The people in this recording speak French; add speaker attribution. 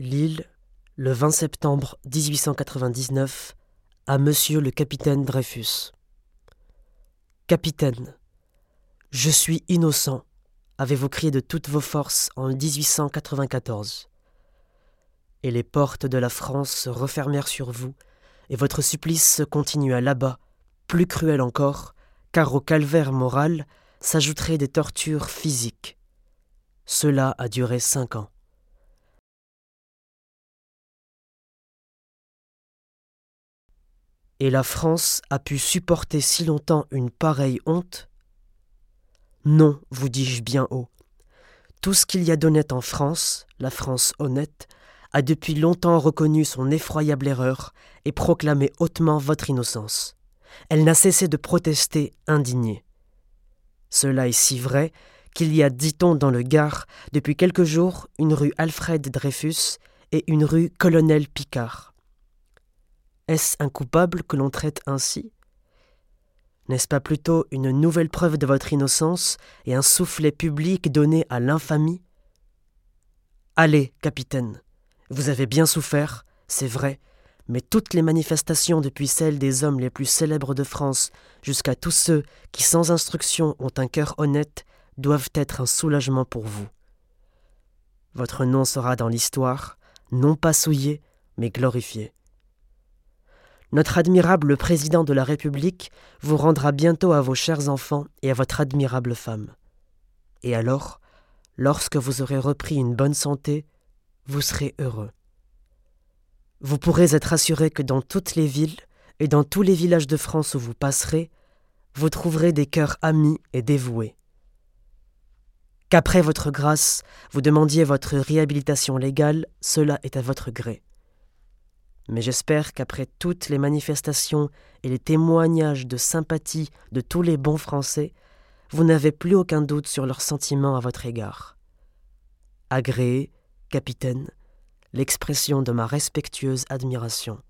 Speaker 1: Lille, le 20 septembre 1899, à Monsieur le capitaine Dreyfus. Capitaine, je suis innocent, avez-vous crié de toutes vos forces en 1894. Et les portes de la France se refermèrent sur vous, et votre supplice se continua là-bas, plus cruel encore, car au calvaire moral s'ajouteraient des tortures physiques. Cela a duré cinq ans. Et la France a pu supporter si longtemps une pareille honte? Non, vous dis-je bien haut. Tout ce qu'il y a d'honnête en France, la France honnête, a depuis longtemps reconnu son effroyable erreur et proclamé hautement votre innocence. Elle n'a cessé de protester indignée. Cela est si vrai qu'il y a, dit-on dans le Gard, depuis quelques jours, une rue Alfred Dreyfus et une rue Colonel Picard. Est-ce un coupable que l'on traite ainsi? N'est-ce pas plutôt une nouvelle preuve de votre innocence et un soufflet public donné à l'infamie? Allez, capitaine, vous avez bien souffert, c'est vrai, mais toutes les manifestations depuis celles des hommes les plus célèbres de France jusqu'à tous ceux qui sans instruction ont un cœur honnête doivent être un soulagement pour vous. Votre nom sera dans l'histoire, non pas souillé, mais glorifié. Notre admirable président de la République vous rendra bientôt à vos chers enfants et à votre admirable femme. Et alors, lorsque vous aurez repris une bonne santé, vous serez heureux. Vous pourrez être assuré que dans toutes les villes et dans tous les villages de France où vous passerez, vous trouverez des cœurs amis et dévoués. Qu'après votre grâce, vous demandiez votre réhabilitation légale, cela est à votre gré mais j'espère qu'après toutes les manifestations et les témoignages de sympathie de tous les bons Français, vous n'avez plus aucun doute sur leurs sentiments à votre égard. Agréé, capitaine, l'expression de ma respectueuse admiration.